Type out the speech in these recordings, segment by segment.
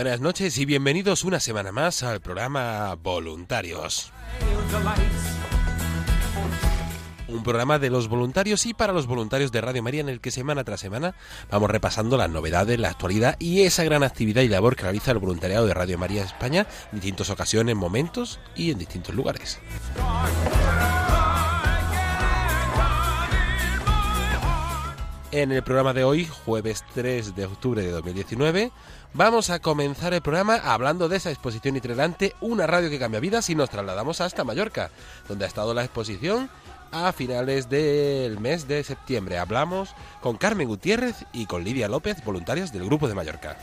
Buenas noches y bienvenidos una semana más al programa Voluntarios. Un programa de los voluntarios y para los voluntarios de Radio María en el que semana tras semana vamos repasando las novedades, la actualidad y esa gran actividad y labor que realiza el voluntariado de Radio María España en distintas ocasiones, momentos y en distintos lugares. En el programa de hoy, jueves 3 de octubre de 2019, vamos a comenzar el programa hablando de esa exposición itinerante Una radio que cambia vidas y nos trasladamos hasta Mallorca, donde ha estado la exposición a finales del mes de septiembre. Hablamos con Carmen Gutiérrez y con Lidia López, voluntarias del Grupo de Mallorca.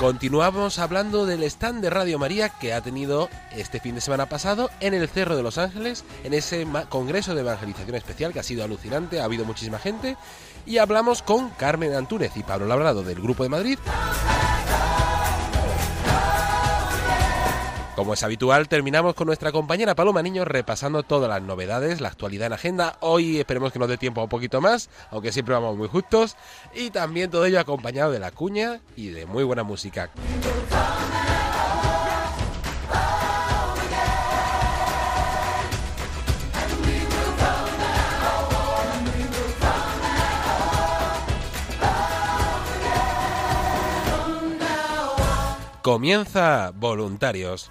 Continuamos hablando del stand de Radio María que ha tenido este fin de semana pasado en el Cerro de los Ángeles, en ese congreso de evangelización especial que ha sido alucinante, ha habido muchísima gente. Y hablamos con Carmen Antúnez y Pablo Labrado del Grupo de Madrid. Como es habitual, terminamos con nuestra compañera Paloma Niño repasando todas las novedades, la actualidad en agenda. Hoy esperemos que nos dé tiempo un poquito más, aunque siempre vamos muy justos. Y también todo ello acompañado de la cuña y de muy buena música. Comienza Voluntarios.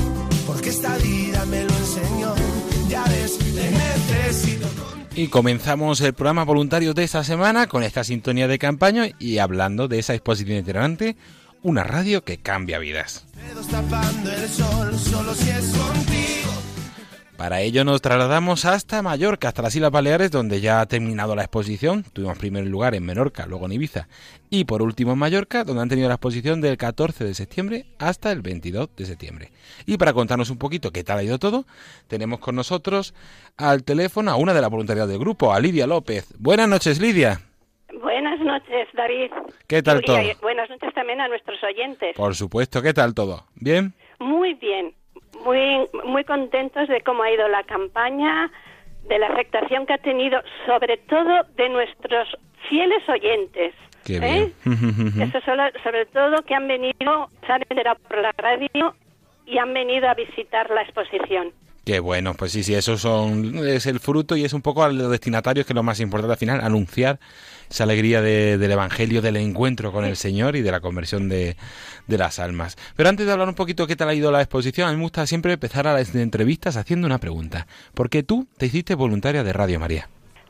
porque esta vida me lo enseñó. Ya ves, te necesito. Y comenzamos el programa voluntario de esta semana con esta sintonía de campaña y hablando de esa exposición itinerante, una radio que cambia vidas. Dedos tapando el sol, solo si es contigo. Para ello nos trasladamos hasta Mallorca, hasta las Islas Baleares, donde ya ha terminado la exposición. Tuvimos primer lugar en Menorca, luego en Ibiza y por último en Mallorca, donde han tenido la exposición del 14 de septiembre hasta el 22 de septiembre. Y para contarnos un poquito qué tal ha ido todo, tenemos con nosotros al teléfono a una de las voluntarias del grupo, a Lidia López. Buenas noches, Lidia. Buenas noches, David. ¿Qué tal todo? buenas noches también a nuestros oyentes. Por supuesto, ¿qué tal todo? ¿Bien? Muy bien, muy, muy contentos de cómo ha ido la campaña, de la afectación que ha tenido, sobre todo de nuestros fieles oyentes. Qué ¿eh? bien. Eso solo- sobre todo que han venido, se han enterado por la radio y han venido a visitar la exposición. Qué bueno, pues sí, sí, eso son, es el fruto y es un poco a los destinatarios que es lo más importante al final, anunciar esa alegría de- del Evangelio, del encuentro con el Señor y de la conversión de, de las almas. Pero antes de hablar un poquito qué tal ha ido la exposición, a mí me gusta siempre empezar a las entrevistas haciendo una pregunta. ¿Por qué tú te hiciste voluntaria de Radio María?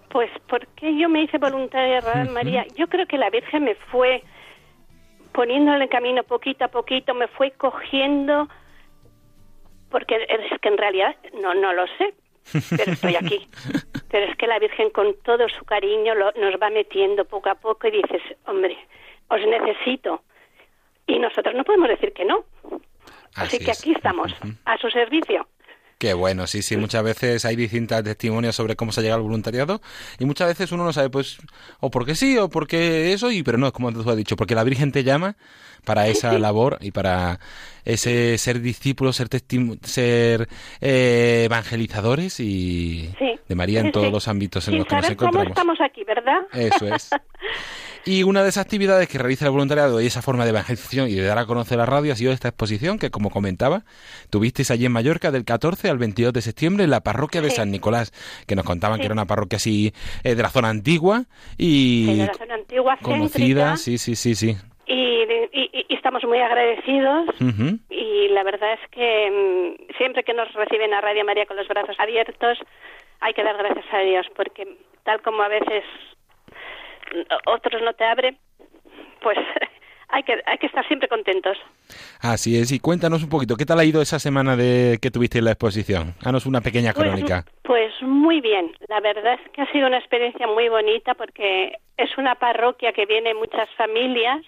Pues, ¿por qué yo me hice voluntaria de Radio María? Yo creo que la Virgen me fue poniendo en el camino poquito a poquito, me fue cogiendo, porque es que en realidad no, no lo sé, pero estoy aquí. Pero es que la Virgen con todo su cariño lo- nos va metiendo poco a poco y dices, hombre, os necesito. Y nosotros no podemos decir que no. Así, Así que es. aquí estamos, a su servicio. Qué bueno, sí, sí, muchas veces hay distintas testimonios sobre cómo se ha llegado al voluntariado y muchas veces uno no sabe, pues, o por qué sí, o por qué eso, y pero no, como tú has dicho, porque la Virgen te llama para esa labor y para ese ser discípulos, ser, testi- ser eh, evangelizadores y Sí. de María en Sí, todos sí. los ámbitos en Sin los que nos saber cómo encontramos. estamos aquí, ¿verdad? Eso es. Y una de esas actividades que realiza el voluntariado y esa forma de evangelización y de dar a conocer la radio ha sido esta exposición que, como comentaba, tuvisteis allí en Mallorca del 14 al 22 de septiembre en la parroquia de Sí. San Nicolás, que nos contaban Sí. que era una parroquia así eh, de la zona antigua y de la zona antigua, conocida. céntrica, Sí, sí, sí, sí. y, y- y estamos muy agradecidos. Y la verdad es que mm, siempre que nos reciben a Radio María con los brazos abiertos, hay que dar gracias a Dios, porque tal como a veces otros no te abren, pues hay que, hay que estar siempre contentos. Así es. Y cuéntanos un poquito, ¿qué tal ha ido esa semana de que tuviste en la exposición? Danos una pequeña Pues, crónica. pues muy bien, la verdad es que ha sido una experiencia muy bonita porque es una parroquia que viene muchas familias.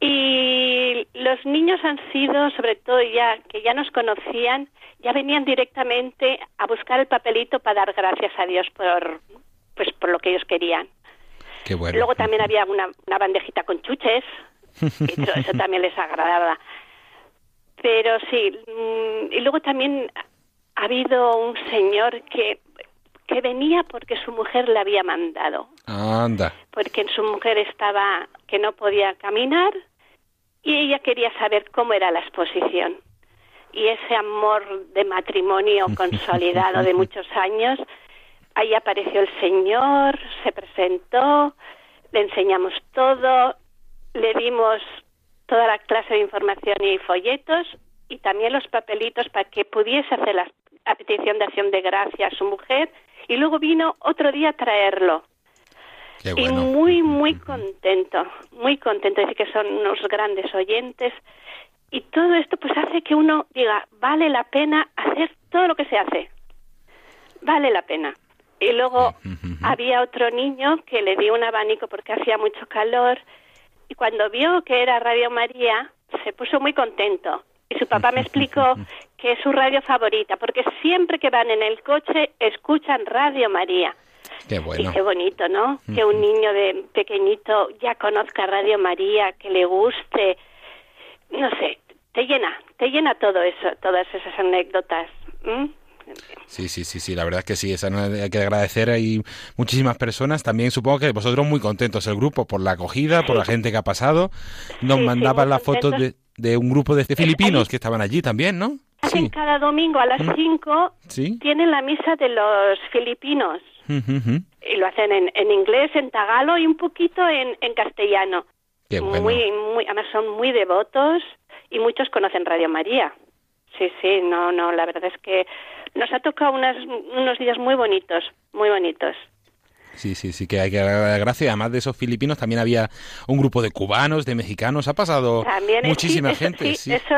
Y los niños han sido, sobre todo ya que ya nos conocían, ya venían directamente a buscar el papelito para dar gracias a Dios por, pues, por lo que ellos querían. Qué bueno. Luego también había una, una bandejita con chuches, y eso, eso también les agradaba. Pero sí, mm, y luego también ha habido un señor que, que venía porque su mujer le había mandado Anda. porque su mujer estaba que no podía caminar y ella quería saber cómo era la exposición. Y ese amor de matrimonio consolidado de muchos años, ahí apareció el Señor, se presentó, le enseñamos todo, le dimos toda la clase de información y folletos y también los papelitos para que pudiese hacer la, la petición de acción de gracia a su mujer y luego vino otro día a traerlo. Qué Y muy, muy contento, muy contento. Decir que son unos grandes oyentes. Y todo esto pues hace que uno diga, vale la pena hacer todo lo que se hace. Vale la pena. Y luego había otro niño que le dio un abanico porque hacía mucho calor. Y cuando vio que era Radio María, se puso muy contento. Y su papá me explicó que es su radio favorita, porque siempre que van en el coche escuchan Radio María. Qué bueno. Y qué bonito, ¿no? Que un niño de pequeñito ya conozca Radio María, que le guste. No sé, te llena, te llena todo eso, todas esas anécdotas. Sí, sí, sí, sí, la verdad es que sí, esa no hay que agradecer. Hay muchísimas personas, también supongo que vosotros muy contentos el grupo por la acogida, por la gente que ha pasado. Nos Sí, mandaban las fotos de, de un grupo de filipinos allí- que estaban allí también, ¿no? Hacen Sí. cada domingo a las 5, Sí. tienen la misa de los filipinos. Y lo hacen en, en inglés, en tagalo y un poquito en, en castellano. Qué bueno. Muy, muy, además son muy devotos y muchos conocen Radio María. Sí, sí, no, no, la verdad es que nos ha tocado unas, unos días muy bonitos, muy bonitos. Sí, sí, sí, que hay que dar gracias. Además de esos filipinos, también había un grupo de cubanos, de mexicanos. Ha pasado También muchísima sí, eso- gente. sí, Sí, eso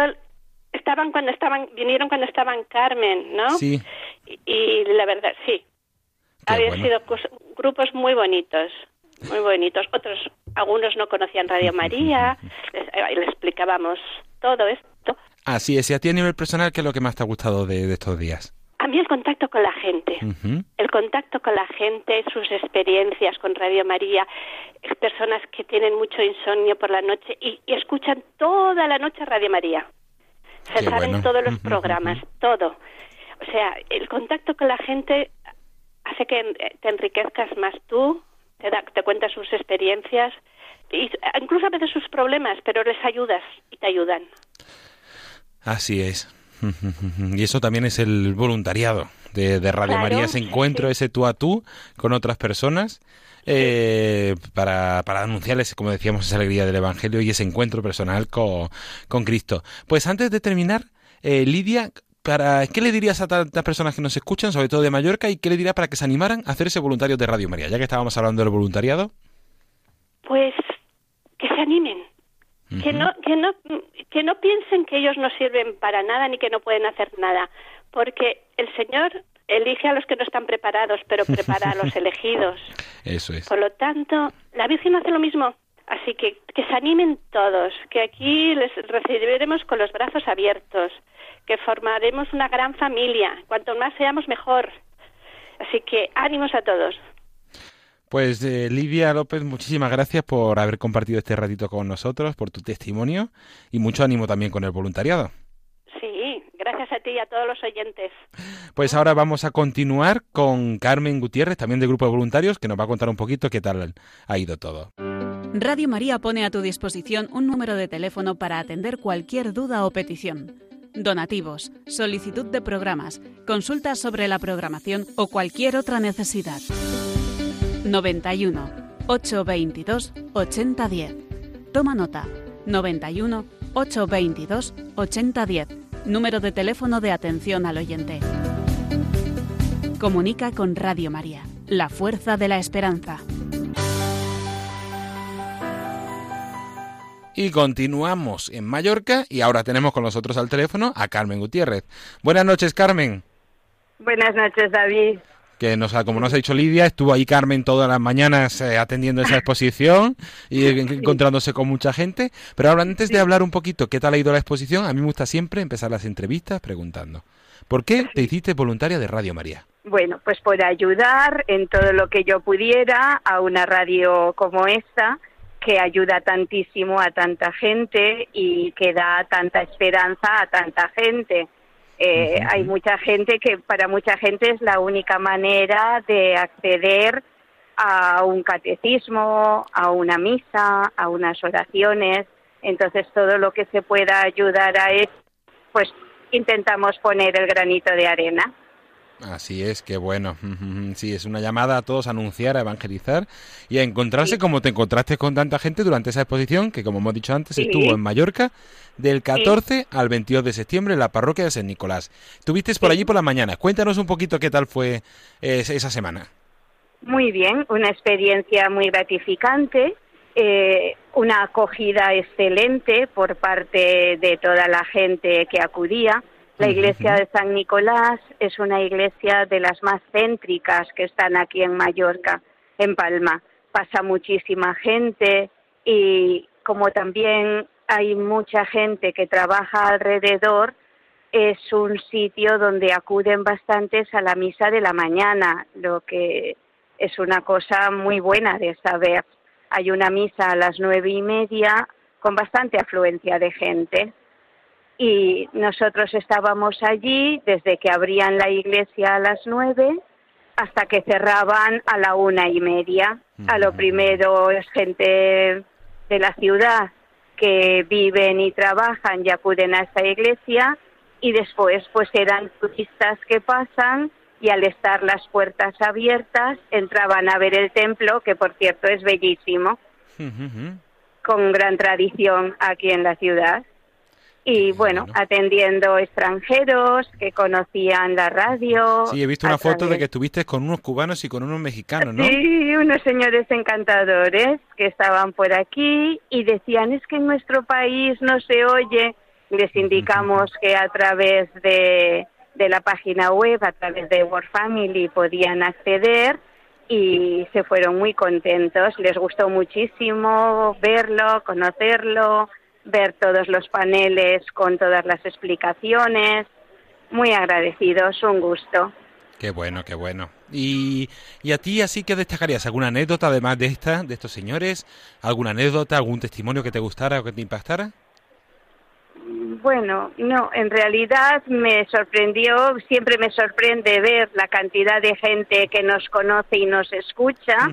estaban cuando estaban, vinieron cuando estaban Carmen, ¿no? Sí. Y, y la verdad, sí. Qué Habían bueno. sido grupos muy bonitos, muy bonitos. Otros, algunos no conocían Radio María, les, eh, les explicábamos todo esto. Así es. Y a ti a nivel personal, ¿qué es lo que más te ha gustado de, de estos días? A mí el contacto con la gente. El contacto con la gente, sus experiencias con Radio María, personas que tienen mucho insomnio por la noche y, escuchan toda la noche Radio María. Se saben todos los programas, todo. O sea, el contacto con la gente hace que te enriquezcas más tú, te, da, te cuentas sus experiencias, y incluso a veces sus problemas, pero les ayudas y te ayudan. Así es. Y eso también es el voluntariado de, Radio María, ese encuentro, ese tú a tú con otras personas. Eh, para, para anunciarles, como decíamos, esa alegría del Evangelio y ese encuentro personal con, con Cristo. Pues antes de terminar, eh, Lidia, para, ¿qué le dirías a tantas personas que nos escuchan, sobre todo de Mallorca, y qué le dirías para que se animaran a hacerse voluntarios de Radio María, ya que estábamos hablando del voluntariado? Pues que se animen, que no que no que no piensen que ellos no sirven para nada ni que no pueden hacer nada, porque el Señor elige a los que no están preparados, pero prepara a los elegidos. Eso es. Por lo tanto, la Virgen hace lo mismo. Así que que se animen todos, que aquí les recibiremos con los brazos abiertos, que formaremos una gran familia. Cuanto más seamos, mejor. Así que ánimos a todos. Pues eh, Lidia López, muchísimas gracias por haber compartido este ratito con nosotros, por tu testimonio y mucho ánimo también con el voluntariado. Sí, gracias a ti y a todos los oyentes. Pues ahora vamos a continuar con Carmen Gutiérrez, también del Grupo de Voluntarios, que nos va a contar un poquito qué tal ha ido todo. Radio María pone a tu disposición un número de teléfono para atender cualquier duda o petición. Donativos, solicitud de programas, consultas sobre la programación o cualquier otra necesidad. 91 822 8010. Toma nota. 91 822 8010. Número de teléfono de atención al oyente. Comunica con Radio María, la fuerza de la esperanza. Y continuamos en Mallorca y ahora tenemos con nosotros al teléfono a Carmen Gutiérrez. Buenas noches, Carmen. Buenas noches, David que nos, como nos ha dicho Lidia, estuvo ahí Carmen todas las mañanas eh, atendiendo esa exposición y encontrándose con mucha gente. Pero ahora, antes de hablar un poquito qué tal ha ido la exposición, a mí me gusta siempre empezar las entrevistas preguntando, ¿por qué te hiciste voluntaria de Radio María? Bueno, pues por ayudar en todo lo que yo pudiera a una radio como esta, que ayuda tantísimo a tanta gente y que da tanta esperanza a tanta gente. Eh, hay mucha gente que para mucha gente es la única manera de acceder a un catecismo, a una misa, a unas oraciones. Entonces todo lo que se pueda ayudar a eso, pues intentamos poner el granito de arena. Así es, que bueno. Sí, es una llamada a todos a anunciar, a evangelizar y a encontrarse como te encontraste con tanta gente durante esa exposición que, como hemos dicho antes, estuvo en Mallorca del 14 al 22 de septiembre en la parroquia de San Nicolás. Tuviste por allí por la mañana. Cuéntanos un poquito qué tal fue esa semana. Muy bien, una experiencia muy gratificante, eh, una acogida excelente por parte de toda la gente que acudía la iglesia de San Nicolás es una iglesia de las más céntricas que están aquí en Mallorca, en Palma. Pasa muchísima gente y como también hay mucha gente que trabaja alrededor, es un sitio donde acuden bastantes a la misa de la mañana, lo que es una cosa muy buena de saber. Hay una misa a las nueve y media con bastante afluencia de gente y nosotros estábamos allí desde que abrían la iglesia a las nueve hasta que cerraban a la una y media. A lo primero es gente de la ciudad que viven y trabajan y acuden a esta iglesia y después pues eran turistas que pasan y al estar las puertas abiertas entraban a ver el templo que por cierto es bellísimo. Con gran tradición aquí en la ciudad y bueno, atendiendo extranjeros que conocían la radio. Sí, he visto una foto de que estuviste con unos cubanos y con unos mexicanos, ¿no? Sí, unos señores encantadores que estaban por aquí y decían, es que en nuestro país no se oye. Les indicamos que a través de, de la página web, a través de World Family, podían acceder y se fueron muy contentos. Les gustó muchísimo verlo, conocerlo ver todos los paneles con todas las explicaciones. Muy agradecidos, un gusto. Qué bueno, qué bueno. Y, y a ti así que destacarías alguna anécdota además de esta, de estos señores, alguna anécdota, algún testimonio que te gustara o que te impactara. Bueno, no, en realidad me sorprendió, siempre me sorprende ver la cantidad de gente que nos conoce y nos escucha,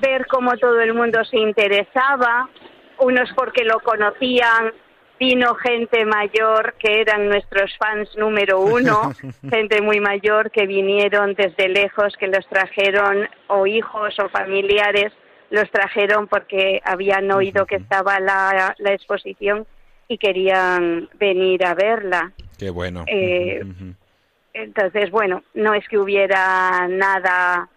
ver cómo todo el mundo se interesaba, unos porque lo conocían, vino gente mayor que eran nuestros fans número uno, gente muy mayor que vinieron desde lejos, que los trajeron, o hijos o familiares, los trajeron porque habían oído que estaba la, la exposición y querían venir a verla. Qué bueno. Eh, entonces, bueno, no es que hubiera nada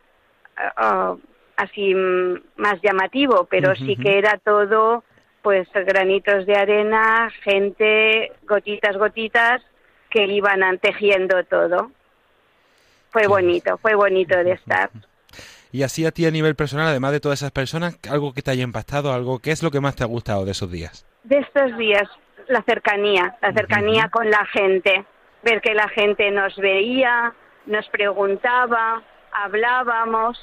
uh, así más llamativo, pero sí que era todo, pues, granitos de arena, gente, gotitas, gotitas, que iban tejiendo todo. Fue bonito, fue bonito de estar. Y así a ti a nivel personal, además de todas esas personas, algo que te haya impactado, algo, ¿qué es lo que más te ha gustado de esos días? De estos días, la cercanía, la cercanía con la gente, ver que la gente nos veía, nos preguntaba, hablábamos,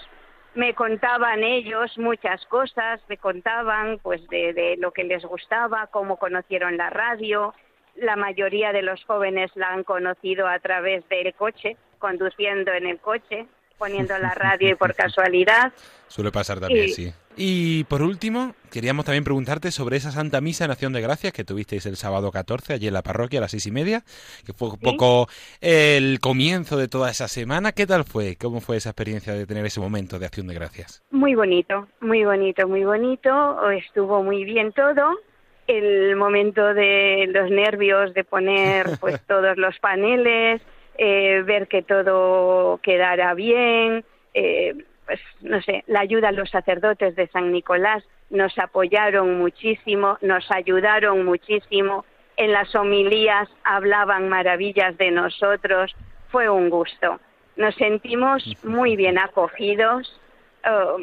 me contaban ellos muchas cosas, me contaban pues de, de, lo que les gustaba, cómo conocieron la radio, la mayoría de los jóvenes la han conocido a través del coche, conduciendo en el coche, poniendo la radio y por casualidad. Suele pasar también, sí. Y por último, queríamos también preguntarte sobre esa Santa Misa en Acción de Gracias que tuvisteis el sábado 14 allí en la parroquia a las seis y media, que fue un poco el comienzo de toda esa semana. ¿Qué tal fue? ¿Cómo fue esa experiencia de tener ese momento de Acción de Gracias? Muy bonito, muy bonito, muy bonito. Estuvo muy bien todo. El momento de los nervios de poner pues todos los paneles, eh, ver que todo quedara bien. Eh, pues no sé, la ayuda a los sacerdotes de San Nicolás nos apoyaron muchísimo, nos ayudaron muchísimo, en las homilías hablaban maravillas de nosotros, fue un gusto. Nos sentimos muy bien acogidos, uh,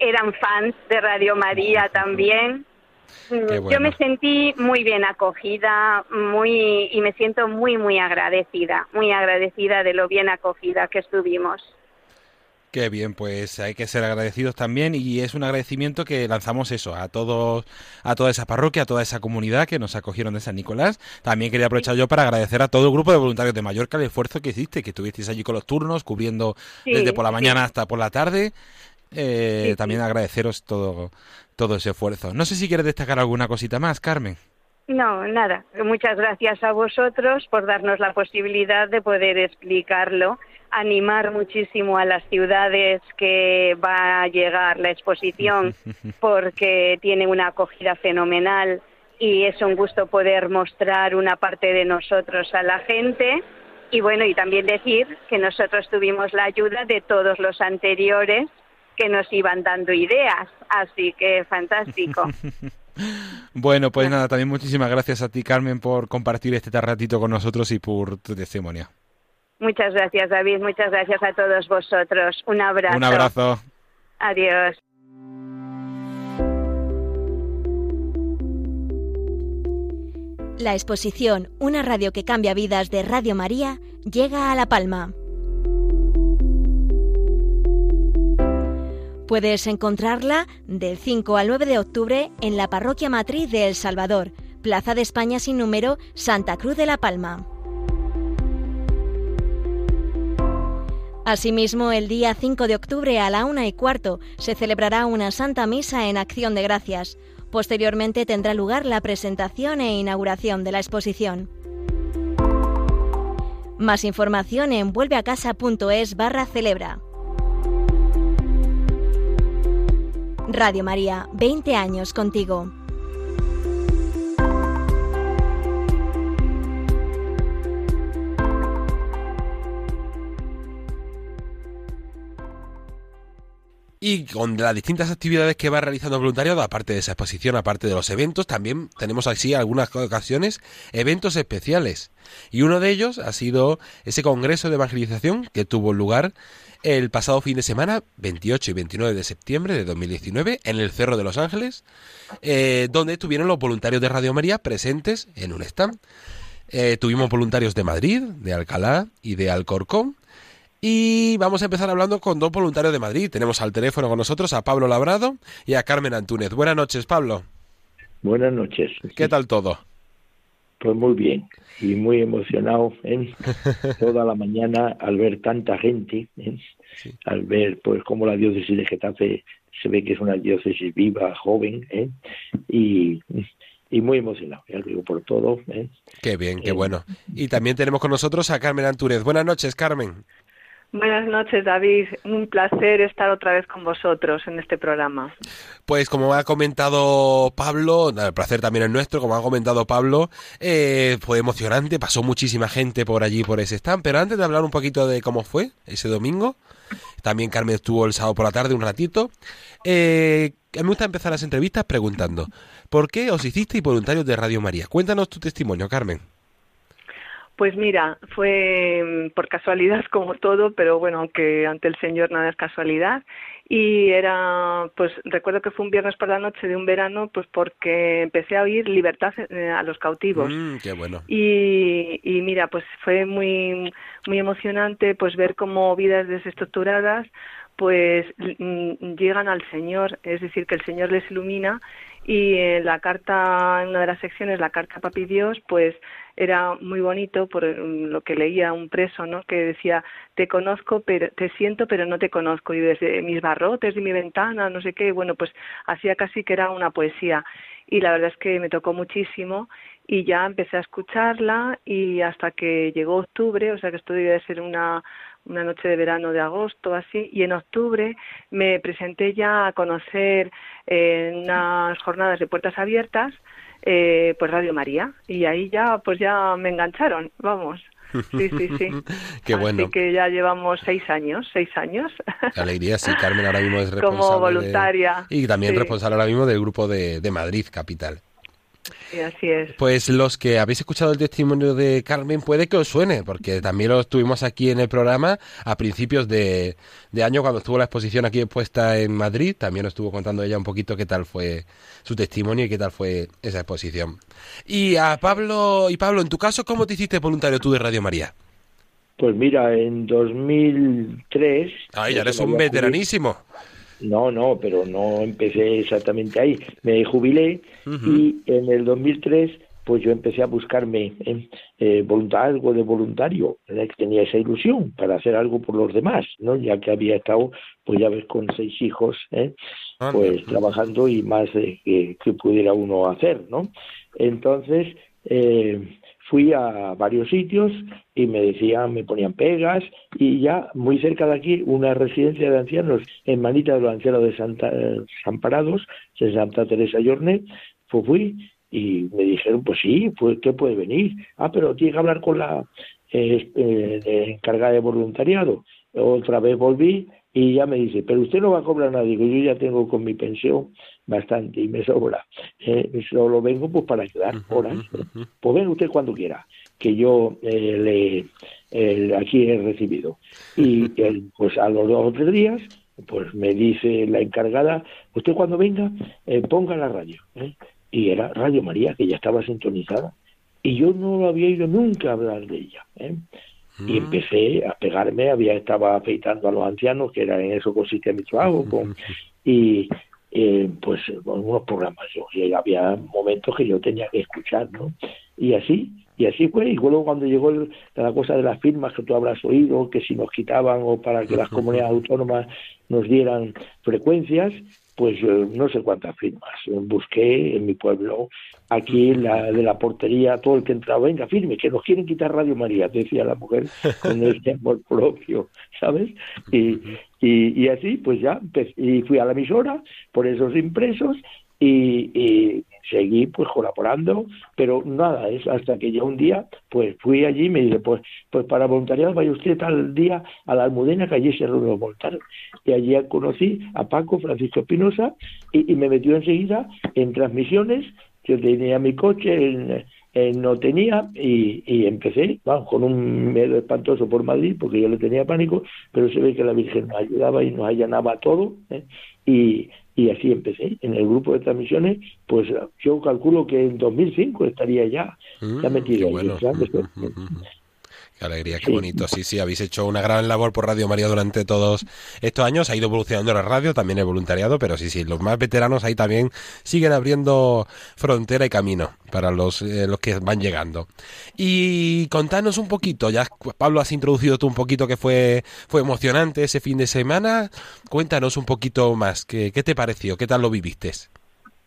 eran fans de Radio María también. Bueno. Yo me sentí muy bien acogida, muy y me siento muy muy agradecida, muy agradecida de lo bien acogida que estuvimos. Qué bien, pues hay que ser agradecidos también y es un agradecimiento que lanzamos eso a todos, a toda esa parroquia, a toda esa comunidad que nos acogieron de San Nicolás. También quería aprovechar yo para agradecer a todo el grupo de voluntarios de Mallorca el esfuerzo que hiciste, que estuvisteis allí con los turnos, cubriendo sí, desde por la mañana sí. hasta por la tarde. Eh, sí, también agradeceros todo, todo ese esfuerzo. No sé si quieres destacar alguna cosita más, Carmen. No, nada. Muchas gracias a vosotros por darnos la posibilidad de poder explicarlo animar muchísimo a las ciudades que va a llegar la exposición porque tiene una acogida fenomenal y es un gusto poder mostrar una parte de nosotros a la gente y bueno y también decir que nosotros tuvimos la ayuda de todos los anteriores que nos iban dando ideas así que fantástico Bueno, pues nada, también muchísimas gracias a ti, Carmen, por compartir este ratito con nosotros y por tu testimonio. Muchas gracias, David. Muchas gracias a todos vosotros. Un abrazo. Un abrazo. Adiós. La exposición Una radio que cambia vidas de Radio María llega a La Palma. Puedes encontrarla del 5 al 9 de octubre en la Parroquia Matriz de El Salvador, Plaza de España sin número, Santa Cruz de La Palma. Asimismo, el día 5 de octubre a la una y cuarto se celebrará una Santa Misa en Acción de Gracias. Posteriormente tendrá lugar la presentación e inauguración de la exposición. Más información en vuelveacasa.es barra celebra. Radio María, 20 años contigo. Y con las distintas actividades que va realizando el voluntariado, aparte de esa exposición, aparte de los eventos, también tenemos así algunas ocasiones eventos especiales. Y uno de ellos ha sido ese congreso de evangelización que tuvo lugar el pasado fin de semana, 28 y 29 de septiembre de 2019, en el Cerro de los Ángeles, eh, donde estuvieron los voluntarios de Radio María presentes en un stand. Eh, tuvimos voluntarios de Madrid, de Alcalá y de Alcorcón Y vamos a empezar hablando con dos voluntarios de Madrid. Tenemos al teléfono con nosotros a Pablo Labrado y a Carmen Antúnez. Buenas noches, Pablo. Buenas noches. ¿Qué tal todo? Pues muy bien y muy emocionado ¿eh? toda la mañana al ver tanta gente, ¿eh? Al ver pues cómo la diócesis de Getafe se ve que es una diócesis viva, joven, ¿eh? y, y muy emocionado, ya digo, por todo. ¿eh? Qué bien, qué bueno. Y también tenemos con nosotros a Carmen Antúrez. Buenas noches, Carmen. Buenas noches, David. Un placer estar otra vez con vosotros en este programa. Pues como ha comentado Pablo, el placer también es nuestro, como ha comentado Pablo, eh, fue emocionante, pasó muchísima gente por allí, por ese stand, pero antes de hablar un poquito de cómo fue ese domingo, también Carmen estuvo el sábado por la tarde un ratito, eh, me gusta empezar las entrevistas preguntando, ¿por qué os hicisteis voluntarios de Radio María? Cuéntanos tu testimonio, Carmen. Pues mira, fue mm, por casualidad como todo, pero bueno, aunque ante el Señor nada es casualidad. Y era, pues recuerdo que fue un viernes por la noche de un verano, pues porque empecé a oír Libertad eh, a los cautivos. Mm, qué bueno. Y, y mira, pues fue muy, muy emocionante pues ver cómo vidas desestructuradas pues mm, llegan al Señor, es decir, que el Señor les ilumina y en la carta, en una de las secciones, la carta Papi Dios, pues era muy bonito por mm, lo que leía un preso, ¿no? Que decía, te conozco, pero te siento, pero no te conozco. Y desde mis barrotes de mi ventana, no sé qué, bueno, pues hacía casi que era una poesía. Y la verdad es que me tocó muchísimo y ya empecé a escucharla y hasta que llegó octubre, o sea que esto debía de ser una una noche de verano de agosto así y en octubre me presenté ya a conocer en unas jornadas de puertas abiertas eh, pues Radio María y ahí ya pues ya me engancharon, vamos. Sí, sí, sí. Qué bueno. Así que ya llevamos seis años, seis años. Qué alegría, sí, Carmen ahora mismo es responsable. Como voluntaria. y también responsable ahora mismo del grupo de, de Madrid Capital. Sí, así es. Pues los que habéis escuchado el testimonio de Carmen puede que os suene, porque también lo tuvimos aquí en el programa a principios de, año cuando estuvo la exposición aquí expuesta en Madrid. También os estuvo contando ella un poquito qué tal fue su testimonio y qué tal fue esa exposición. Y a Pablo, y Pablo, en tu caso, ¿cómo te hiciste voluntario tú de Radio María? Pues mira, en 2003... Ah, ya eres un veteranísimo. No, no, pero no empecé exactamente ahí. Me jubilé y en el 2003 pues yo empecé a buscarme eh, eh algo de voluntario, que tenía esa ilusión para hacer algo por los demás, ¿no? Ya que había estado, pues ya ves, con seis hijos, ¿eh? pues trabajando y más de que, que, pudiera uno hacer, ¿no? Entonces, eh, fui a varios sitios y me decían, me ponían pegas y ya muy cerca de aquí una residencia de ancianos en Manita de los Ancianos de Santa, Parados, de Santa Teresa Yorne, pues fui y me dijeron, pues sí, pues ¿qué puede venir? Ah, pero tiene que hablar con la eh, eh, encargada de voluntariado. Otra vez volví y ya me dice, pero usted no va a cobrar nada. Digo, yo ya tengo con mi pensión bastante y me sobra. Eh, solo vengo pues para ayudar horas. Pues venga usted cuando quiera, que yo le aquí he recibido. Y pues a los dos o tres días, pues me dice la encargada, usted cuando venga, eh, ponga la radio. ¿eh? Y era Radio María, que ya estaba sintonizada. Y yo no lo había ido nunca hablar de ella. ¿eh? y mm. empecé a pegarme, había estaba afeitando a los ancianos, que era en eso consistía mi trabajo, con, y eh, pues con unos programas yo, y había momentos que yo tenía que escuchar, ¿no? Y así, y así fue, y luego cuando llegó la cosa de las firmas que tú habrás oído, que si nos quitaban o para que las comunidades autónomas nos dieran frecuencias, pues eh, no sé cuántas firmas. Busqué en mi pueblo, aquí la, de la portería, todo el que entraba, venga, firme, que nos quieren quitar Radio María, decía la mujer con este amor propio, ¿sabes? Y, y, y así, pues ya, y fui a la emisora por esos impresos y, seguí pues colaborando, pero nada, es hasta que ya un día pues fui allí y me dice, pues, pues para voluntariado vaya usted tal día a la Almudena que allí se reunió voluntarios. Y allí conocí a Paco Francisco Espinosa y, me metió enseguida en transmisiones, yo tenía mi coche, no tenía y, y empecé vamos, con un miedo espantoso por Madrid porque yo le tenía pánico, pero se ve que la Virgen nos ayudaba y nos allanaba todo ¿eh? y, y así empecé en el grupo de transmisiones pues yo calculo que en 2005 estaría ya ya mm, metido Qué alegría, qué bonito. Sí, sí, habéis hecho una gran labor por Radio María durante todos estos años. Ha ido evolucionando la radio, también el voluntariado, pero sí, sí, los más veteranos ahí también siguen abriendo frontera y camino para los, eh, los que van llegando. Y contanos un poquito, ya Pablo has introducido tú un poquito que fue, fue emocionante ese fin de semana. Cuéntanos un poquito más, ¿qué, qué te pareció? ¿Qué tal lo viviste?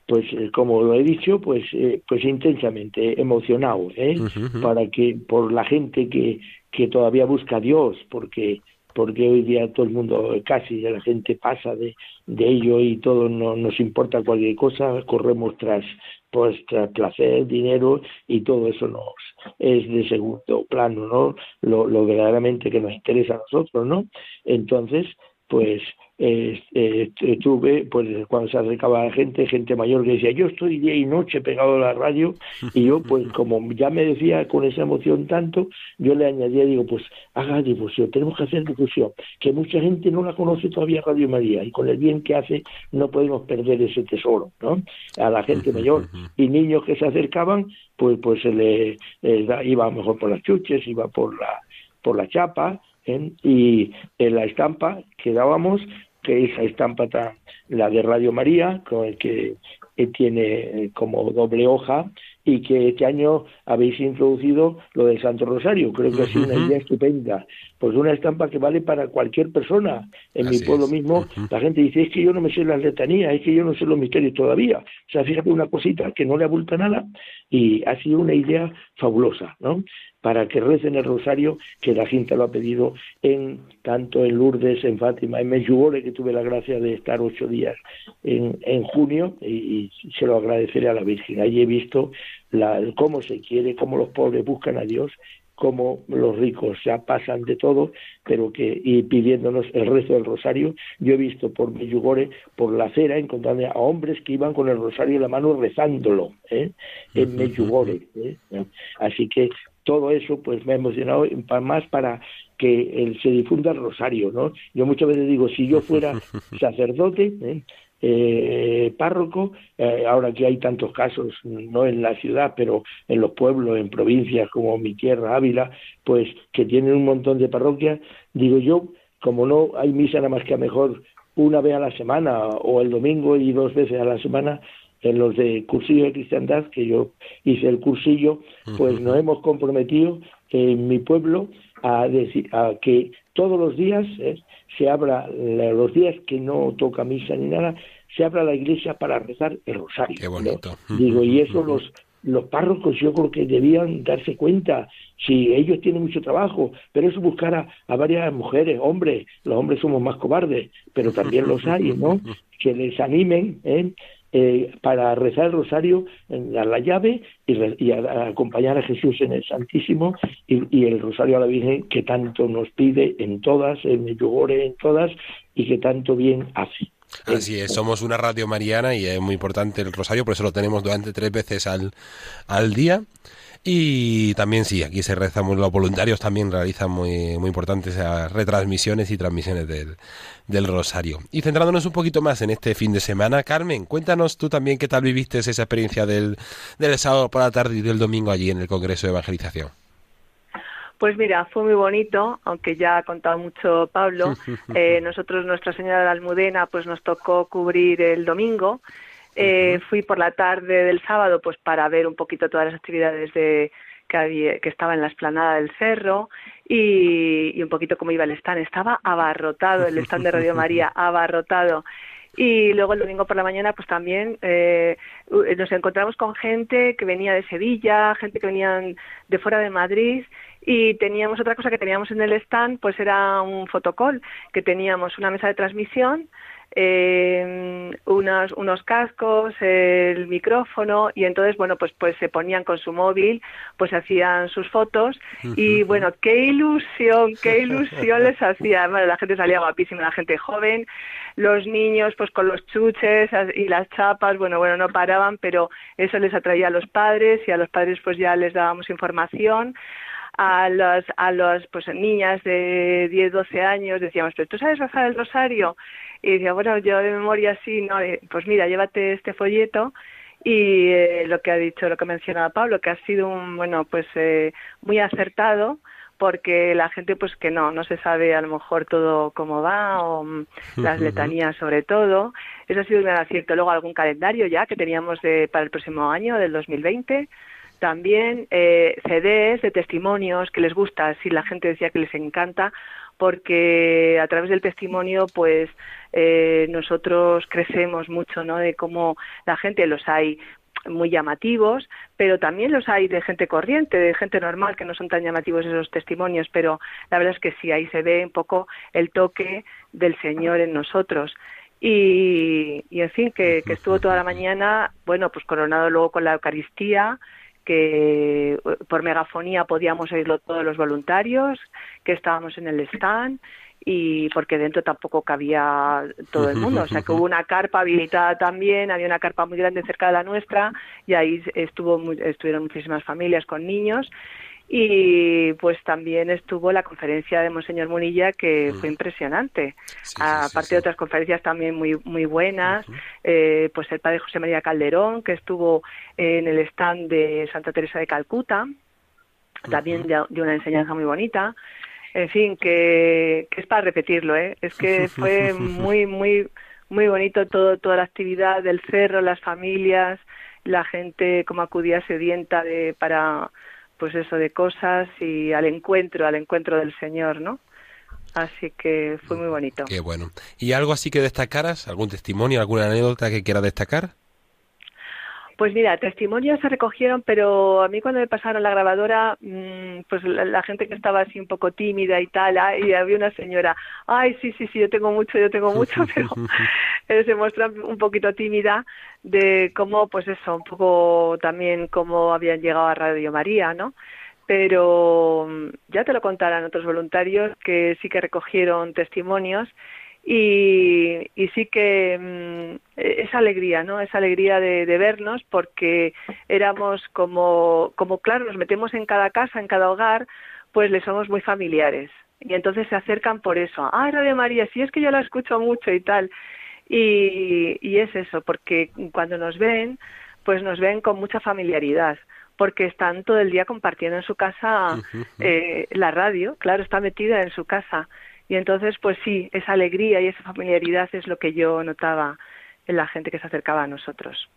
Pues eh, como lo he dicho, pues eh, pues intensamente emocionado, ¿eh? Para que por la gente que que todavía busca a Dios, porque porque hoy día todo el mundo casi la gente pasa de, de ello y todo no nos importa cualquier cosa, corremos tras pues tras placer, dinero y todo eso nos es de segundo plano, ¿no? Lo, lo verdaderamente que nos interesa a nosotros, ¿no? Entonces, pues eh, eh, tuve, pues cuando se acercaba la gente, gente mayor que decía, yo estoy día y noche pegado a la radio, y yo, pues como ya me decía con esa emoción tanto, yo le añadía, digo, pues haga difusión, tenemos que hacer difusión, que mucha gente no la conoce todavía Radio María, y con el bien que hace no podemos perder ese tesoro, ¿no? A la gente mayor, y niños que se acercaban, pues pues se le iba mejor por las chuches, iba por la por la chapa, ¿eh? y en la estampa que dábamos que esa estampa la de Radio María, con el que tiene eh, como doble hoja y que este año habéis introducido lo del Santo Rosario. Creo que ha sido una idea estupenda. Pues una estampa que vale para cualquier persona. En mi pueblo mismo la gente dice, es que yo no me sé las letanías, es que yo no sé los misterios todavía. O sea, fíjate una cosita que no le abulta nada y ha sido una idea fabulosa, ¿no? para que recen el rosario que la gente lo ha pedido en tanto en Lourdes, en Fátima, en Medjugorje, que tuve la gracia de estar ocho días en, en junio y, se lo agradeceré a la Virgen. Allí he visto la, cómo se quiere, cómo los pobres buscan a Dios cómo los ricos ya pasan de todo, pero que y pidiéndonos el rezo del rosario, yo he visto por Medjugorje, por la acera, encontrando a hombres que iban con el rosario en la mano rezándolo, ¿eh? en Medjugorje. ¿eh? Así que todo eso pues me ha emocionado más para que se difunda el rosario, ¿no? Yo muchas veces digo, si yo fuera sacerdote, ¿eh? Eh, párroco, eh, ahora que hay tantos casos, no en la ciudad, pero en los pueblos, en provincias como mi tierra, Ávila, pues que tienen un montón de parroquias, digo yo, como no hay misa nada más que a mejor una vez a la semana o el domingo y dos veces a la semana, en los de cursillo de cristiandad, que yo hice el cursillo, pues nos hemos comprometido en mi pueblo a, decir, a que todos los días ¿eh? Se abra, los días que no toca misa ni nada, se abra la iglesia para rezar el rosario. Qué bonito. Digo, y eso los, los párrocos yo creo que debían darse cuenta, si ellos tienen mucho trabajo, pero eso buscar a, a, varias mujeres, hombres, los hombres somos más cobardes, pero también los hay, ¿no? Que les animen, ¿eh? Eh, para rezar el rosario, dar la llave y, acompañar a Jesús en el Santísimo y, el rosario a la Virgen que tanto nos pide en todas, en Medjugorje, en todas y que tanto bien hace. Así es, somos una radio mariana y es muy importante el rosario, por eso lo tenemos durante tres veces al, al día. Y también sí, aquí se reza muy, los voluntarios también realizan muy, muy importantes retransmisiones y transmisiones del, del Rosario. Y centrándonos un poquito más en este fin de semana, Carmen, cuéntanos tú también qué tal viviste esa experiencia del, del sábado por la tarde y del domingo allí en el Congreso de Evangelización. Pues mira, fue muy bonito, aunque ya ha contado mucho Pablo. Eh, nosotros, Nuestra Señora de Almudena, pues nos tocó cubrir el domingo eh, fui por la tarde del sábado pues para ver un poquito todas las actividades de, que, había, que estaba en la esplanada del cerro y, y un poquito cómo iba el stand. Estaba abarrotado el stand de Radio María, abarrotado. Y luego el domingo por la mañana, pues también eh, nos encontramos con gente que venía de Sevilla, gente que venía de fuera de Madrid. Y teníamos otra cosa que teníamos en el stand, pues era un fotocall, que teníamos una mesa de transmisión eh, unos, unos cascos, el micrófono y entonces, bueno, pues, pues se ponían con su móvil, pues hacían sus fotos y bueno, qué ilusión, qué ilusión les hacía. Además, la gente salía guapísima, la gente joven, los niños pues con los chuches y las chapas, bueno, bueno, no paraban, pero eso les atraía a los padres y a los padres pues ya les dábamos información a las a los pues niñas de 10, 12 años decíamos, "¿Pero tú sabes rezar el rosario?" Y decía, bueno, yo de memoria sí, no, eh, pues mira, llévate este folleto y eh, lo que ha dicho, lo que mencionaba Pablo, que ha sido un, bueno, pues eh, muy acertado porque la gente pues que no, no se sabe a lo mejor todo cómo va o mm, las letanías sobre todo. Eso ha sido un gran acierto. Luego algún calendario ya que teníamos de, para el próximo año, del 2020. También eh, CDs de testimonios que les gusta, si la gente decía que les encanta, porque a través del testimonio pues eh, nosotros crecemos mucho, ¿no? De cómo la gente los hay muy llamativos, pero también los hay de gente corriente, de gente normal, que no son tan llamativos esos testimonios, pero la verdad es que sí, ahí se ve un poco el toque del Señor en nosotros. Y, y en fin, que, que estuvo toda la mañana, bueno, pues coronado luego con la Eucaristía, que por megafonía podíamos oírlo todos los voluntarios, que estábamos en el stand y porque dentro tampoco cabía todo el mundo, o sea que hubo una carpa habilitada también, había una carpa muy grande cerca de la nuestra y ahí estuvo estuvieron muchísimas familias con niños y pues también estuvo la conferencia de Monseñor Munilla que fue impresionante. Aparte de otras conferencias también muy muy buenas. Eh, pues el padre José María Calderón que estuvo en el stand de Santa Teresa de Calcuta. También de una enseñanza muy bonita. En fin, que, es para repetirlo, ¿eh? Es que fue muy, muy, muy bonito todo, toda la actividad del cerro, las familias, la gente como acudía sedienta de, para, pues eso, de cosas y al encuentro, al encuentro del Señor, ¿no? Así que fue muy bonito. Qué bueno. ¿Y algo así que destacaras? ¿Algún testimonio, alguna anécdota que quiera destacar? Pues mira, testimonios se recogieron, pero a mí cuando me pasaron la grabadora, mm, pues la, gente que estaba así un poco tímida y tal, y había una señora, ay, sí, sí, sí, yo tengo mucho, yo tengo mucho, pero se muestra un poquito tímida de cómo, pues eso, un poco también cómo habían llegado a Radio María, ¿no? Pero mm, ya te lo contarán otros voluntarios que sí que recogieron testimonios y, y sí que mm, esa alegría, ¿no? Esa alegría de, vernos porque éramos como, como, claro, nos metemos en cada casa, en cada hogar, pues le somos muy familiares. Y entonces se acercan por eso. Ay, Radio María, si es que yo la escucho mucho y tal. Y, y es eso, porque cuando nos ven, pues nos ven con mucha familiaridad porque están todo el día compartiendo en su casa eh, la radio, claro, está metida en su casa. Y entonces, pues sí, esa alegría y esa familiaridad es lo que yo notaba en la gente que se acercaba a nosotros.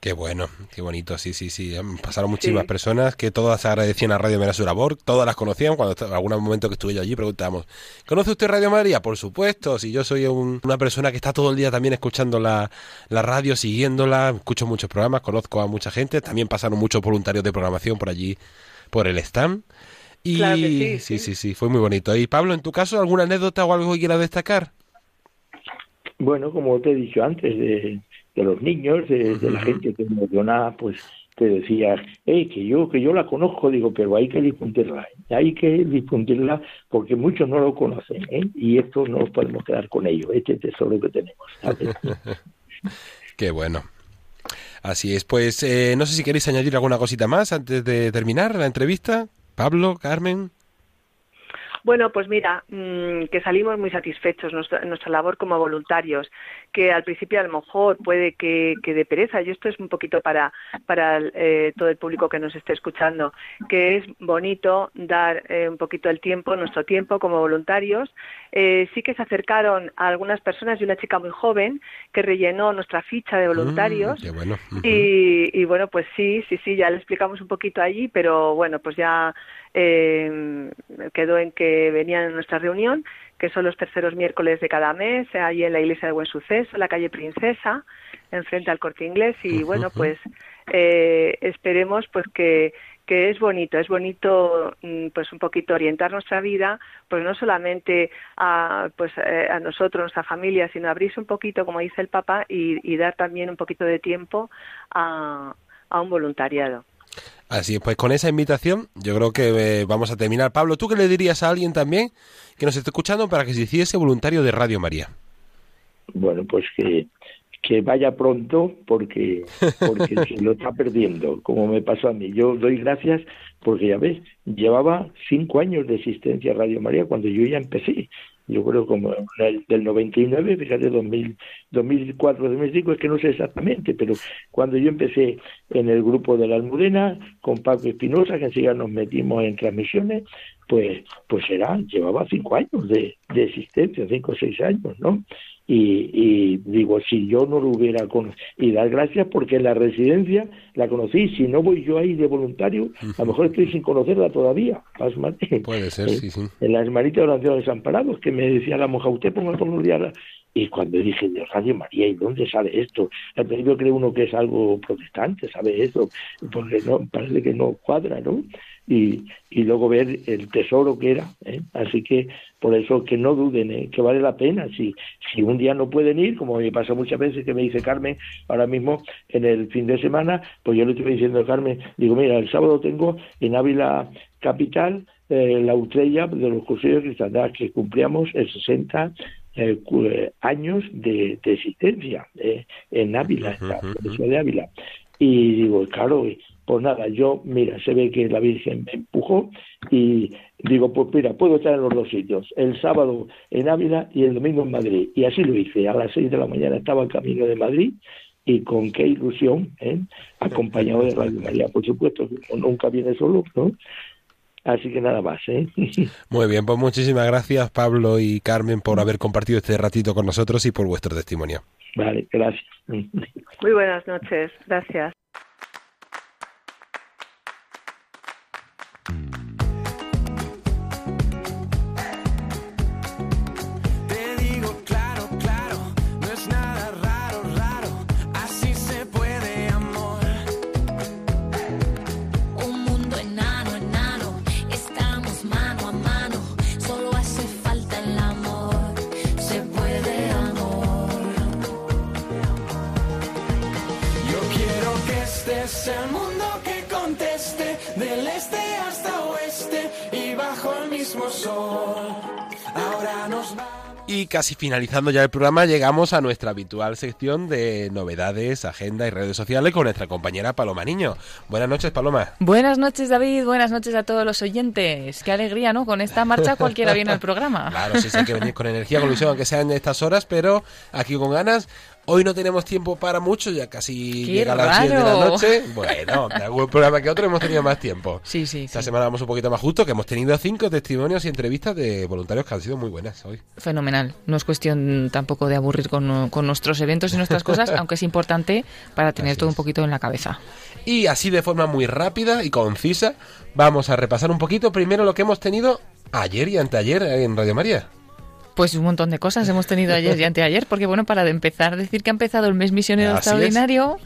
Qué bueno, qué bonito, sí, sí, sí. Pasaron muchísimas personas que todas agradecían a Radio María su labor, todas las conocían. Cuando en algún momento que estuve yo allí preguntamos, ¿conoce usted Radio María? Por supuesto, si yo soy una persona que está todo el día también escuchando la, la radio, siguiéndola, escucho muchos programas, conozco a mucha gente, también pasaron muchos voluntarios de programación por allí, por el stand. Y sí, sí, sí, fue muy bonito. Y Pablo, en tu caso, ¿alguna anécdota o algo que quieras destacar? Bueno, como te he dicho antes, de, los niños, de, la gente que emociona, pues te decía, hey, que yo que yo la conozco, digo, pero hay que difundirla, ¿eh? hay que difundirla porque muchos no lo conocen, ¿eh? y esto no nos podemos quedar con ello, este tesoro que tenemos. Qué bueno. Así es, pues eh, no sé si queréis añadir alguna cosita más antes de terminar la entrevista. Pablo, Carmen. Bueno, pues mira, mm, que salimos muy satisfechos nuestra, nuestra labor como voluntarios, que al principio a lo mejor puede que, que de pereza, y esto es un poquito para, para eh, todo el público que nos esté escuchando, que es bonito dar eh, un poquito el tiempo, nuestro tiempo como voluntarios. Eh, sí que se acercaron a algunas personas y una chica muy joven que rellenó nuestra ficha de voluntarios. Mm, bueno. y, y bueno, pues sí, sí, sí, ya le explicamos un poquito allí, pero bueno, pues ya eh, quedó en que venían a nuestra reunión, que son los terceros miércoles de cada mes, ahí en la iglesia de Buen Suceso, en la calle Princesa, enfrente al Corte Inglés, y bueno, pues eh, esperemos pues que, que es bonito, es bonito mm, pues un poquito orientar nuestra vida, pues no solamente a, pues, eh, a nosotros, nuestra familia, sino abrirse un poquito, como dice el Papa, y, y dar también un poquito de tiempo a, a un voluntariado. Así es, pues con esa invitación yo creo que eh, vamos a terminar. Pablo, ¿tú qué le dirías a alguien también que nos esté escuchando para que se hiciese voluntario de Radio María? Bueno, pues que, que vaya pronto porque, porque se lo está perdiendo, como me pasó a mí. Yo doy gracias porque ya ves, llevaba cinco años de existencia Radio María cuando yo ya empecé yo creo como el, del 99, fíjate, 2000, 2004, 2005, es que no sé exactamente, pero cuando yo empecé en el grupo de la Almudena, con Paco Espinosa, que enseguida nos metimos en transmisiones, pues, pues era, llevaba cinco años de, de existencia, cinco o seis años, ¿no? Y, y, digo, si yo no lo hubiera conocido, y dar gracias porque en la residencia la conocí, si no voy yo ahí de voluntario, a lo mejor estoy sin conocerla todavía. Puede ser, sí, sí. En la hermanita de de desamparados, que me decía la monja, usted ponga todos los días y cuando dije, Dios, Radio María, ¿y dónde sale esto? Al principio cree uno que es algo protestante, ¿sabe eso? Porque no, parece que no cuadra, ¿no? Y, y luego ver el tesoro que era. ¿eh? Así que por eso que no duden, ¿eh? que vale la pena. Si, si un día no pueden ir, como me pasa muchas veces que me dice Carmen, ahora mismo en el fin de semana, pues yo le estoy diciendo a Carmen, digo, mira, el sábado tengo en Ávila Capital eh, la estrella de los cursillos de cristiandad que cumplíamos el 60 eh, eh, años de, de existencia eh, en Ávila, en la provincia de Ávila. Y digo, claro, pues nada, yo, mira, se ve que la Virgen me empujó y digo, pues mira, puedo estar en los dos sitios, el sábado en Ávila y el domingo en Madrid. Y así lo hice, a las seis de la mañana estaba en camino de Madrid y con qué ilusión, ¿eh? acompañado de Radio María, por supuesto, nunca viene solo, ¿no? Así que nada más. ¿eh? Muy bien, pues muchísimas gracias Pablo y Carmen por haber compartido este ratito con nosotros y por vuestro testimonio. Vale, gracias. Muy buenas noches, gracias. Y casi finalizando ya el programa, llegamos a nuestra habitual sección de novedades, agenda y redes sociales con nuestra compañera Paloma Niño. Buenas noches, Paloma. Buenas noches, David. Buenas noches a todos los oyentes. Qué alegría, ¿no? Con esta marcha cualquiera viene al programa. Claro, sí, sí, hay que venir con energía, con ilusión, aunque sean estas horas, pero aquí con ganas. Hoy no tenemos tiempo para mucho, ya casi Qué llega a las 7 de la noche. Bueno, de algún programa que otro hemos tenido más tiempo. Sí, sí. Esta sí. semana vamos un poquito más justo, que hemos tenido cinco testimonios y entrevistas de voluntarios que han sido muy buenas hoy. Fenomenal. No es cuestión tampoco de aburrir con, con nuestros eventos y nuestras cosas, aunque es importante para tener Así todo es. un poquito en la cabeza. Y así de forma muy rápida y concisa, vamos a repasar un poquito primero lo que hemos tenido ayer y anteayer en Radio María. Pues un montón de cosas hemos tenido ayer y anteayer, porque bueno, para de empezar, decir que ha empezado el mes misionero Así extraordinario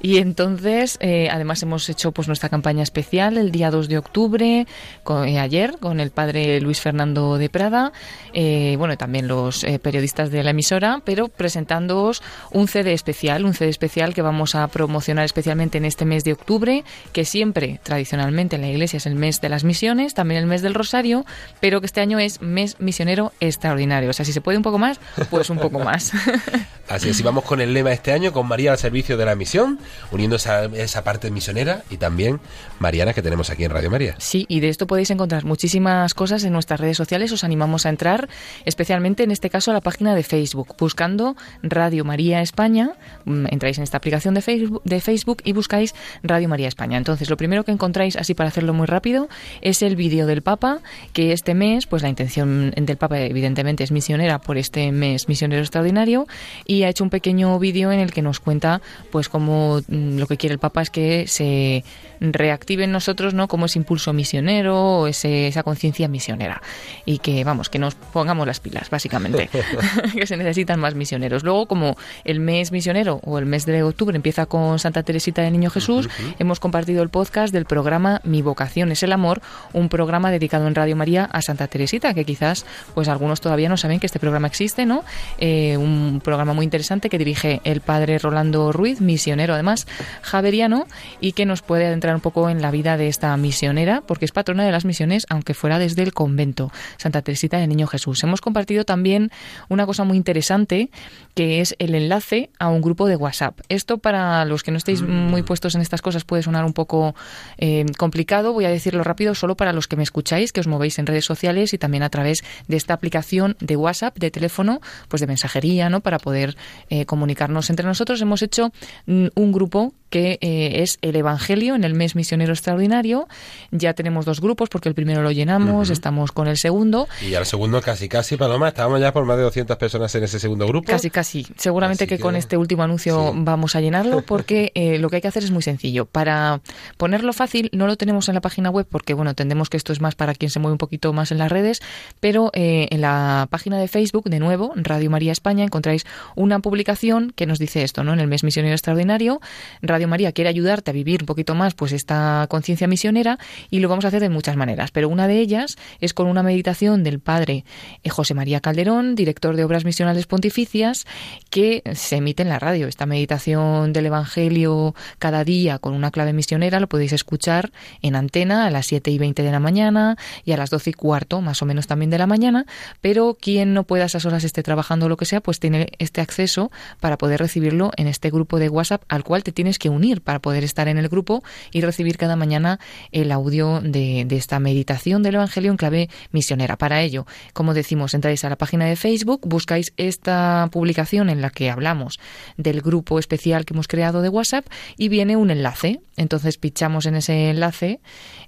y entonces eh, además hemos hecho pues nuestra campaña especial el día 2 de octubre, con- eh, ayer, con el padre Luis Fernando de Prada, eh, bueno, también los eh, periodistas de la emisora, pero presentándoos un CD especial, un CD especial que vamos a promocionar especialmente en este mes de octubre, que siempre, tradicionalmente en la iglesia es el mes de las misiones, también el mes del rosario, pero que este año es mes misionero extraordinario. O sea, si se puede un poco más, pues un poco más. Así es, y vamos con el lema este año, con María al servicio de la misión, uniendo esa, esa parte misionera y también Mariana que tenemos aquí en Radio María. Sí, y de esto podéis encontrar muchísimas cosas en nuestras redes sociales. Os animamos a entrar, especialmente en este caso a la página de Facebook, buscando Radio María España. Mm, Entráis en esta aplicación de Facebook, de Facebook y buscáis Radio María España. Entonces, lo primero que encontráis, así para hacerlo muy rápido, es el vídeo del Papa, que este mes, pues la intención del Papa evidentemente es misionera por este mes misionero extraordinario, y ha hecho un pequeño vídeo en el que nos cuenta, pues cómo mm, lo que quiere el Papa es que se reactive en nosotros, ¿no? Como ese impulso misionero o ese- esa conciencia misionera. Y que, vamos, que nos pongamos las pilas, básicamente. que se necesitan más misioneros. Luego, como el mes misionero o el mes de octubre empieza con Santa Teresita de Niño Jesús, hemos compartido el podcast del programa Mi vocación es el amor, un programa dedicado en Radio María a Santa Teresita, que quizás, pues algunos todavía no saben que este programa existe, ¿no? Eh, un programa muy interesante que dirige el padre Rolando Ruiz, misionero además, javeriano, y que nos puede adentrar un poco en la vida de esta misionera, porque es patrona de las misiones, aunque fuera desde el convento, Santa Teresita de Niño Jesús. Hemos compartido también una cosa muy interesante, que es el enlace a un grupo de WhatsApp. Esto para los que no estéis muy puestos en estas cosas puede sonar un poco eh, complicado, voy a decirlo rápido, solo para los que me escucháis, que os movéis en redes sociales y también a través de esta aplicación de WhatsApp, de teléfono, pues de mensajería, ¿no? Para poder eh, comunicarnos entre nosotros. Hemos hecho mm, un grupo que eh, es el Evangelio en el mes misionero extraordinario. Ya tenemos dos grupos porque el primero lo llenamos, estamos con el segundo. Y al segundo casi, casi, Paloma, estábamos ya por más de 200 personas en ese segundo grupo. Casi, casi. Seguramente que, con este último anuncio vamos a llenarlo porque eh, lo que hay que hacer es muy sencillo. Para ponerlo fácil, no lo tenemos en la página web porque, bueno, entendemos que esto es más para quien se mueve un poquito más en las redes, pero eh, en la página de Facebook, de nuevo, Radio María España, encontráis una publicación que nos dice esto, ¿no? En el mes misionero extraordinario, Radio María quiere ayudarte a vivir un poquito más pues esta conciencia misionera y lo vamos a hacer de muchas maneras, pero una de ellas es con una meditación del padre eh, José María Calderón, director de Obras Misionales Pontificias, que se emite en la radio. Esta meditación del Evangelio cada día con una clave misionera lo podéis escuchar en antena a las 7 y 20 de la mañana y a las 12 y cuarto más o menos también de la mañana, pero quien no pueda a esas horas esté trabajando o lo que sea, pues tiene este acceso para poder recibirlo en este grupo de WhatsApp al cual te tienes que unir para poder estar en el grupo y recibir cada mañana el audio de, esta meditación del Evangelio en clave misionera. Para ello, como decimos, entráis a la página de Facebook, buscáis esta publicación en la que hablamos del grupo especial que hemos creado de WhatsApp y viene un enlace. Entonces pinchamos en ese enlace,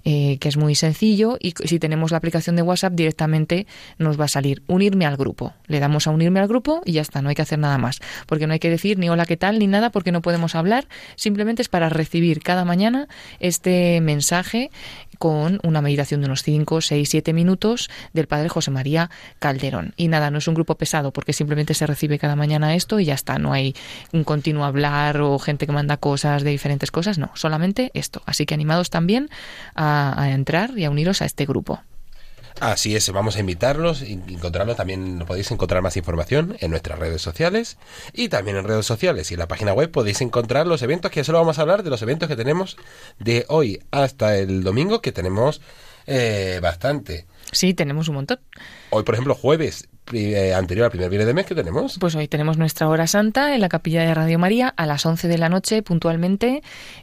eh, que es muy sencillo, y si tenemos la aplicación de WhatsApp directamente nos va a salir unirme al grupo. Le damos a unirme al grupo y ya está, no hay que hacer nada más. Porque no hay que decir ni hola, qué tal, ni nada, porque no podemos hablar. Simplemente es para recibir cada mañana este mensaje con una meditación de unos 5, 6, 7 minutos del padre José María Calderón. Y nada, no es un grupo pesado porque simplemente se recibe cada mañana esto y ya está, no hay un continuo hablar o gente que manda cosas de diferentes cosas, no, solamente esto. Así que animados también a, a entrar y a uniros a este grupo. Así es, vamos a invitarlos, encontrarlo también podéis encontrar más información en nuestras redes sociales y también en redes sociales y en la página web podéis encontrar los eventos que solo vamos a hablar de los eventos que tenemos de hoy hasta el domingo que tenemos eh, bastante. Sí, tenemos un montón. Hoy, por ejemplo, jueves eh, anterior al primer viernes de mes que tenemos. Pues hoy tenemos nuestra hora santa en la capilla de Radio María a las 11 de la noche puntualmente.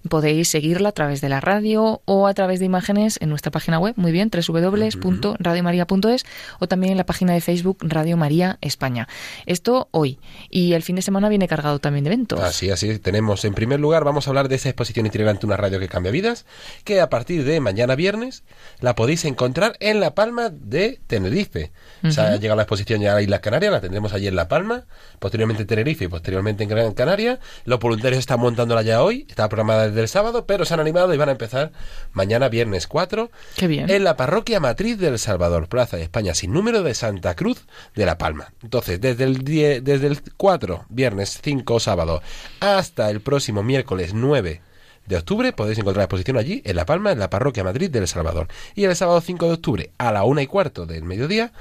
Podéis seguirla a través de la radio o a través de imágenes en nuestra página web, muy bien, www.radiomaria.es o también en la página de Facebook Radio María España. Esto hoy. Y el fin de semana viene cargado también de eventos. Así, así. Tenemos en primer lugar, vamos a hablar de esa exposición itinerante Una radio que cambia vidas, que a partir de mañana viernes la podéis encontrar en La Palma de Tenerife. O sea, ha llegado la exposición ya a la Isla Canaria, la tendremos allí en La Palma, posteriormente en Tenerife y posteriormente en Gran Canaria. Los voluntarios están montándola ya hoy, está programada desde el sábado, pero se han animado y van a empezar mañana, viernes 4, Qué bien. en la parroquia matriz del Salvador, Plaza de España, sin número de Santa Cruz de La Palma. Entonces, desde el, desde el 4, viernes 5, sábado, hasta el próximo miércoles 9 de octubre podéis encontrar la exposición allí, en La Palma, en la Parroquia Madrid del Salvador. Y el sábado 5 de octubre, a la una y cuarto del mediodía,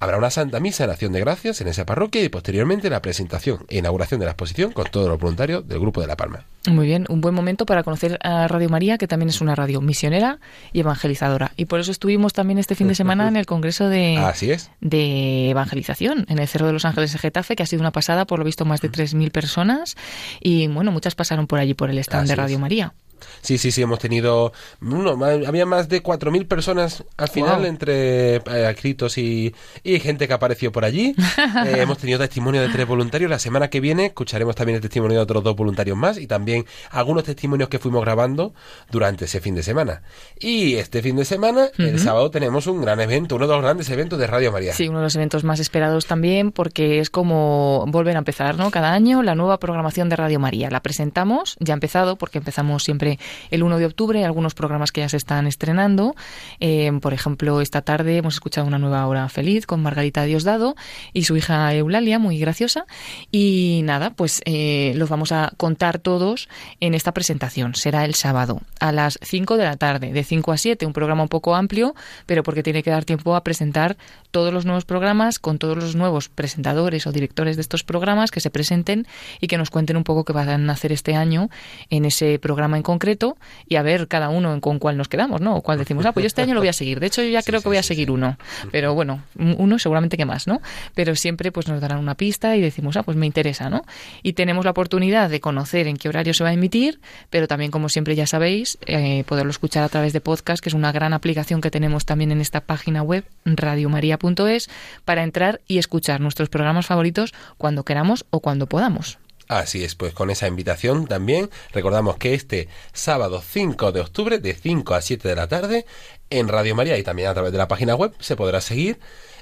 Habrá una Santa Misa en Acción de Gracias en esa parroquia y posteriormente la presentación e inauguración de la exposición con todos los voluntarios del Grupo de La Palma. Muy bien, un buen momento para conocer a Radio María, que también es una radio misionera y evangelizadora. Y por eso estuvimos también este fin de semana en el Congreso de, Así es. de Evangelización en el Cerro de los Ángeles de Getafe, que ha sido una pasada, por lo visto, más de 3.000 personas. Y bueno, muchas pasaron por allí, por el stand de Radio María. Sí, sí, sí, hemos tenido. había más de 4.000 personas al final, entre eh, escritos y, y, gente que apareció por allí. Eh, hemos tenido testimonio de tres voluntarios. La semana que viene escucharemos también el testimonio de otros dos voluntarios más y también algunos testimonios que fuimos grabando durante ese fin de semana. Y este fin de semana, el sábado, tenemos un gran evento, uno de los grandes eventos de Radio María. Sí, uno de los eventos más esperados también, porque es como volver a empezar, ¿no? Cada año la nueva programación de Radio María. La presentamos, ya ha empezado, porque empezamos siempre el 1 de octubre, algunos programas que ya se están estrenando. Eh, por ejemplo, esta tarde hemos escuchado una nueva hora feliz con Margarita Diosdado y su hija Eulalia, muy graciosa. Y nada, pues eh, los vamos a contar todos en esta presentación. Será el sábado a las 5 de la tarde, de 5 a 7, un programa un poco amplio, pero porque tiene que dar tiempo a presentar todos los nuevos programas con todos los nuevos presentadores o directores de estos programas que se presenten y que nos cuenten un poco qué van a hacer este año en ese programa en concreto y a ver cada uno con cuál nos quedamos, ¿no? O cuál decimos, ah, pues yo este año lo voy a seguir. De hecho, yo ya creo que voy a seguir uno. Pero bueno, uno seguramente que más, ¿no? Pero siempre pues nos darán una pista y decimos, ah, pues me interesa, ¿no? Y tenemos la oportunidad de conocer en qué horario se va a emitir, pero también, como siempre ya sabéis, eh, poderlo escuchar a través de podcast, que es una gran aplicación que tenemos también en esta página web, radiomaria.es, para entrar y escuchar nuestros programas favoritos cuando queramos o cuando podamos. Así es, pues con esa invitación también recordamos que este sábado 5 de octubre de 5 a 7 de la tarde en Radio María y también a través de la página web se podrá seguir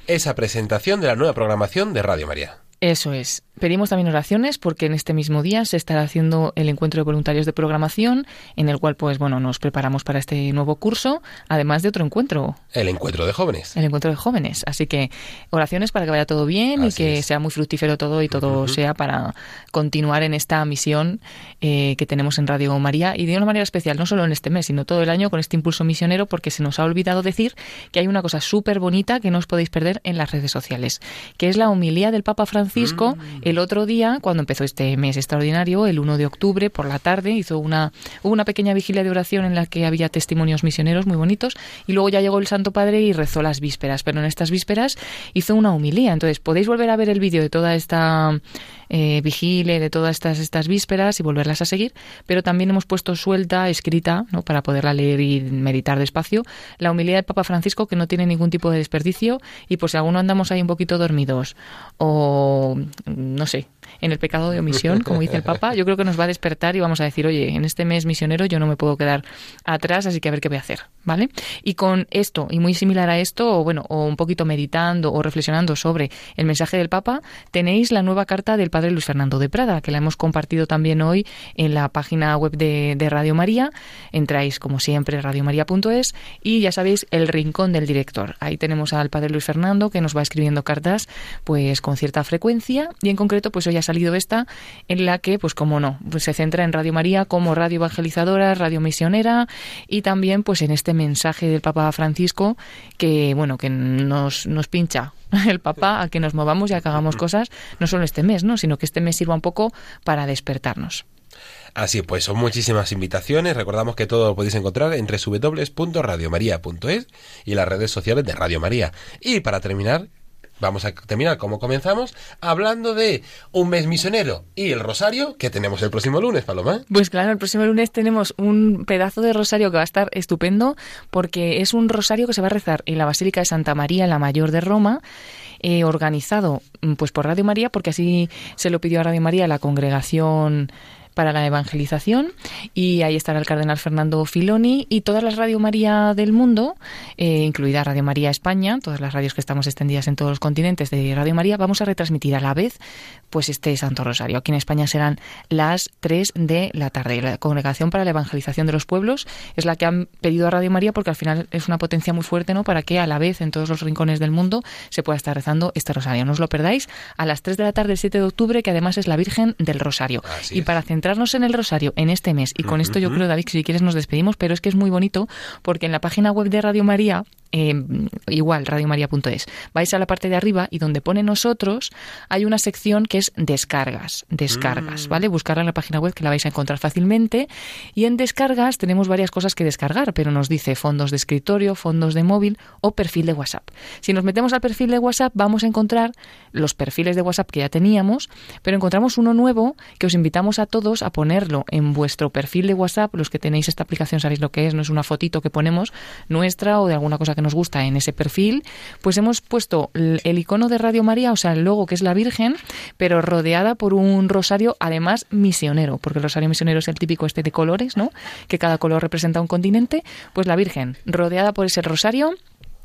esa presentación de la nueva programación de Radio María. Eso es. Pedimos también oraciones porque en este mismo día se estará haciendo el encuentro de voluntarios de programación, en el cual, pues bueno, nos preparamos para este nuevo curso, además de otro encuentro. El encuentro de jóvenes. El encuentro de jóvenes. Así que oraciones para que vaya todo bien y que sea muy fructífero todo y todo sea para continuar en esta misión eh, que tenemos en Radio María y de una manera especial, no solo en este mes, sino todo el año con este impulso misionero, porque se nos ha olvidado decir que hay una cosa súper bonita que no os podéis perder en las redes sociales, que es la homilía del Papa Francisco. Mm el otro día, cuando empezó este mes extraordinario, el 1 de octubre, por la tarde, hizo una, hubo una pequeña vigilia de oración en la que había testimonios misioneros muy bonitos y luego ya llegó el Santo Padre y rezó las vísperas, pero en estas vísperas hizo una humilía. Entonces podéis volver a ver el vídeo de toda esta eh, vigile de todas estas, estas vísperas y volverlas a seguir, pero también hemos puesto suelta, escrita, ¿no? para poderla leer y meditar despacio, la humildad del Papa Francisco que no tiene ningún tipo de desperdicio y pues si alguno andamos ahí un poquito dormidos o no sé, en el pecado de omisión, como dice el Papa, yo creo que nos va a despertar y vamos a decir, oye, en este mes misionero yo no me puedo quedar atrás, así que a ver qué voy a hacer, ¿vale? Y con esto, y muy similar a esto, o bueno, o un poquito meditando o reflexionando sobre el mensaje del Papa, tenéis la nueva carta del Padre Luis Fernando de Prada, que la hemos compartido también hoy en la página web de, Radio María. Entráis, como siempre, radiomaria.es y ya sabéis, el rincón del director. Ahí tenemos al Padre Luis Fernando que nos va escribiendo cartas pues con cierta frecuencia y en concreto pues hoy ha salido esta en la que, pues como no, pues se centra en Radio María como radio evangelizadora, radio misionera y también pues en este mensaje del Papa Francisco que, bueno, que nos, nos pincha el Papa a que nos movamos y a que hagamos cosas, no solo este mes, ¿no? sino que este mes sirva un poco para despertarnos. Así pues, son muchísimas invitaciones. Recordamos que todo lo podéis encontrar en www.radiomaria.es y las redes sociales de Radio María. Y para terminar, Vamos a terminar como comenzamos, hablando de un mes misionero y el rosario que tenemos el próximo lunes, Paloma. Pues claro, el próximo lunes tenemos un pedazo de rosario que va a estar estupendo porque es un rosario que se va a rezar en la Basílica de Santa María, la mayor de Roma, eh, organizado pues por Radio María, porque así se lo pidió a Radio María la congregación para la evangelización y ahí estará el cardenal Fernando Filoni y todas las Radio María del mundo, eh, incluida Radio María España, todas las radios que estamos extendidas en todos los continentes de Radio María, vamos a retransmitir a la vez pues este Santo Rosario. Aquí en España serán las 3 de la tarde. La Congregación para la Evangelización de los Pueblos es la que han pedido a Radio María porque al final es una potencia muy fuerte, ¿no? Para que a la vez en todos los rincones del mundo se pueda estar rezando este Rosario. No os lo perdáis a las 3 de la tarde del 7 de octubre, que además es la Virgen del Rosario. y para centrarnos en el rosario en este mes, y con esto yo creo, David, si quieres nos despedimos, pero es que es muy bonito porque en la página web de Radio María eh, igual, radiomaria.es. Vais a la parte de arriba y donde pone nosotros hay una sección que es descargas, descargas, mm. ¿vale? Buscarla en la página web que la vais a encontrar fácilmente. Y en descargas tenemos varias cosas que descargar, pero nos dice fondos de escritorio, fondos de móvil o perfil de WhatsApp. Si nos metemos al perfil de WhatsApp vamos a encontrar los perfiles de WhatsApp que ya teníamos, pero encontramos uno nuevo que os invitamos a todos a ponerlo en vuestro perfil de WhatsApp. Los que tenéis esta aplicación sabéis lo que es, no es una fotito que ponemos nuestra o de alguna cosa que nos gusta en ese perfil, pues hemos puesto el icono de Radio María, o sea, el logo que es la Virgen, pero rodeada por un rosario además misionero, porque el rosario misionero es el típico este de colores, ¿no? Que cada color representa un continente, pues la Virgen rodeada por ese rosario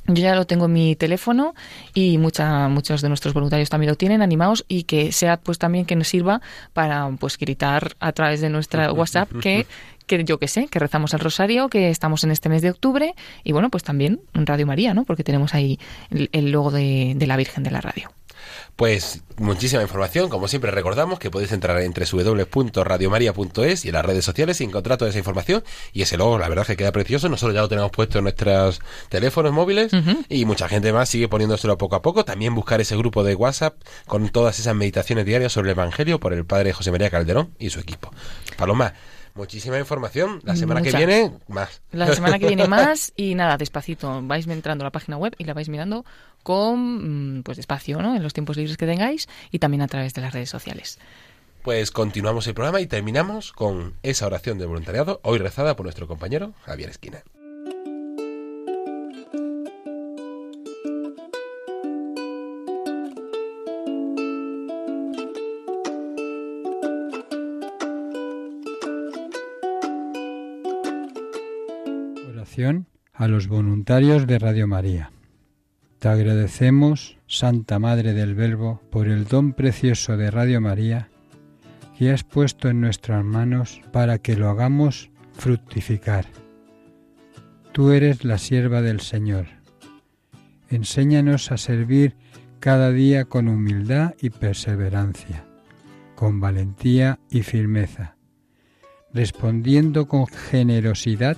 yo ya lo tengo en mi teléfono y mucha, muchos de nuestros voluntarios también lo tienen, animados, y que sea pues también que nos sirva para pues gritar a través de nuestra WhatsApp que que yo que sé, que rezamos el rosario, que estamos en este mes de octubre y bueno, pues también Radio María, ¿no? Porque tenemos ahí el, logo de, la Virgen de la Radio. Pues muchísima información, como siempre recordamos que podéis entrar en www.radiomaria.es y en las redes sociales y encontrar toda esa información y ese logo, la verdad que queda precioso, nosotros ya lo tenemos puesto en nuestros teléfonos móviles y mucha gente más sigue poniéndoselo poco a poco, también buscar ese grupo de WhatsApp con todas esas meditaciones diarias sobre el Evangelio por el Padre José María Calderón y su equipo. Paloma, Muchísima información. La semana que viene, más. La semana que viene más y nada, despacito. Vais entrando a la página web y la vais mirando con mm, pues despacio, ¿no? En los tiempos libres que tengáis y también a través de las redes sociales. Pues continuamos el programa y terminamos con esa oración de voluntariado, hoy rezada por nuestro compañero Javier Esquina. A los voluntarios de Radio María. Te agradecemos, Santa Madre del Verbo, por el don precioso de Radio María que has puesto en nuestras manos para que lo hagamos fructificar. Tú eres la sierva del Señor. Enséñanos a servir cada día con humildad y perseverancia, con valentía y firmeza, respondiendo con generosidad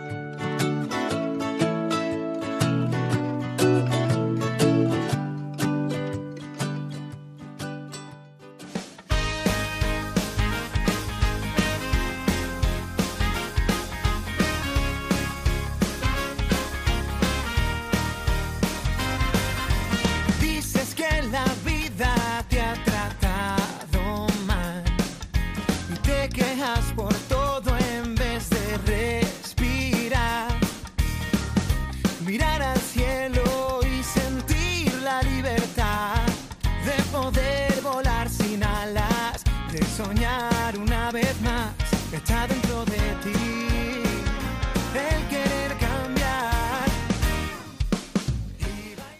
Está dentro de ti el querer cambiar.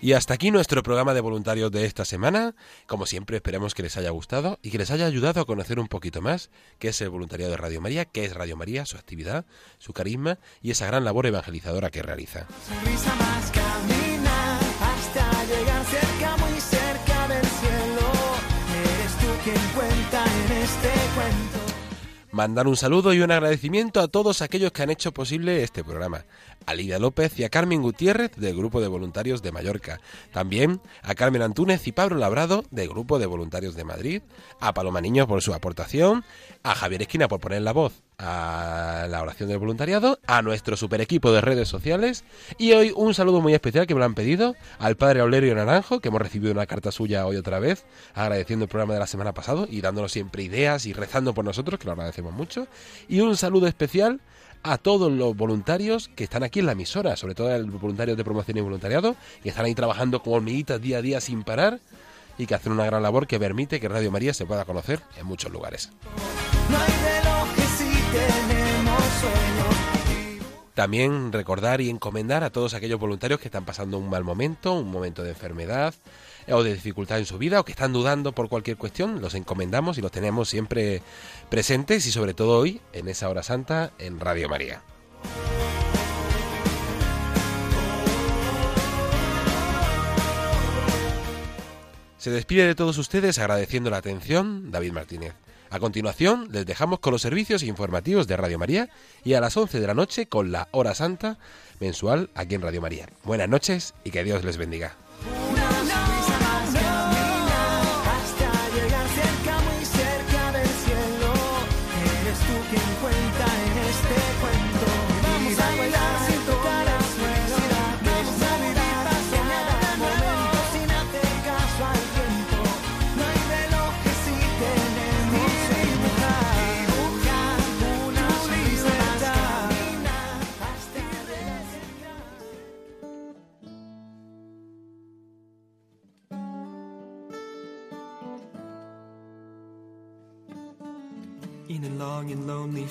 Y hasta aquí nuestro programa de voluntarios de esta semana. Como siempre, esperamos que les haya gustado y que les haya ayudado a conocer un poquito más qué es el voluntariado de Radio María, qué es Radio María, su actividad, su carisma y esa gran labor evangelizadora que realiza. Sonrisa más camina hasta llegar cerca, muy cerca del cielo. Eres tú quien. Mandar un saludo y un agradecimiento a todos aquellos que han hecho posible este programa. A Lidia López y a Carmen Gutiérrez del Grupo de Voluntarios de Mallorca. También a Carmen Antúnez y Pablo Labrado del Grupo de Voluntarios de Madrid. A Paloma Niño por su aportación. A Javier Esquina por poner la voz a la oración del voluntariado. A nuestro super equipo de redes sociales. Y hoy un saludo muy especial que me lo han pedido al padre Aulerio Naranjo, que hemos recibido una carta suya hoy otra vez, agradeciendo el programa de la semana pasada y dándonos siempre ideas y rezando por nosotros, que lo agradecemos mucho. Y un saludo especial a todos los voluntarios que están aquí en la emisora, sobre todo los voluntarios de promoción y voluntariado, que están ahí trabajando como hormiguitas día a día sin parar y que hacen una gran labor que permite que Radio María se pueda conocer en muchos lugares. No También recordar y encomendar a todos aquellos voluntarios que están pasando un mal momento, un momento de enfermedad eh, o de dificultad en su vida o que están dudando por cualquier cuestión, los encomendamos y los tenemos siempre presentes y sobre todo hoy en esa hora santa en Radio María. Se despide de todos ustedes agradeciendo la atención David Martínez. A continuación, les dejamos con los servicios informativos de Radio María y a las 11 de la noche con la Hora Santa mensual aquí en Radio María. Buenas noches y que Dios les bendiga.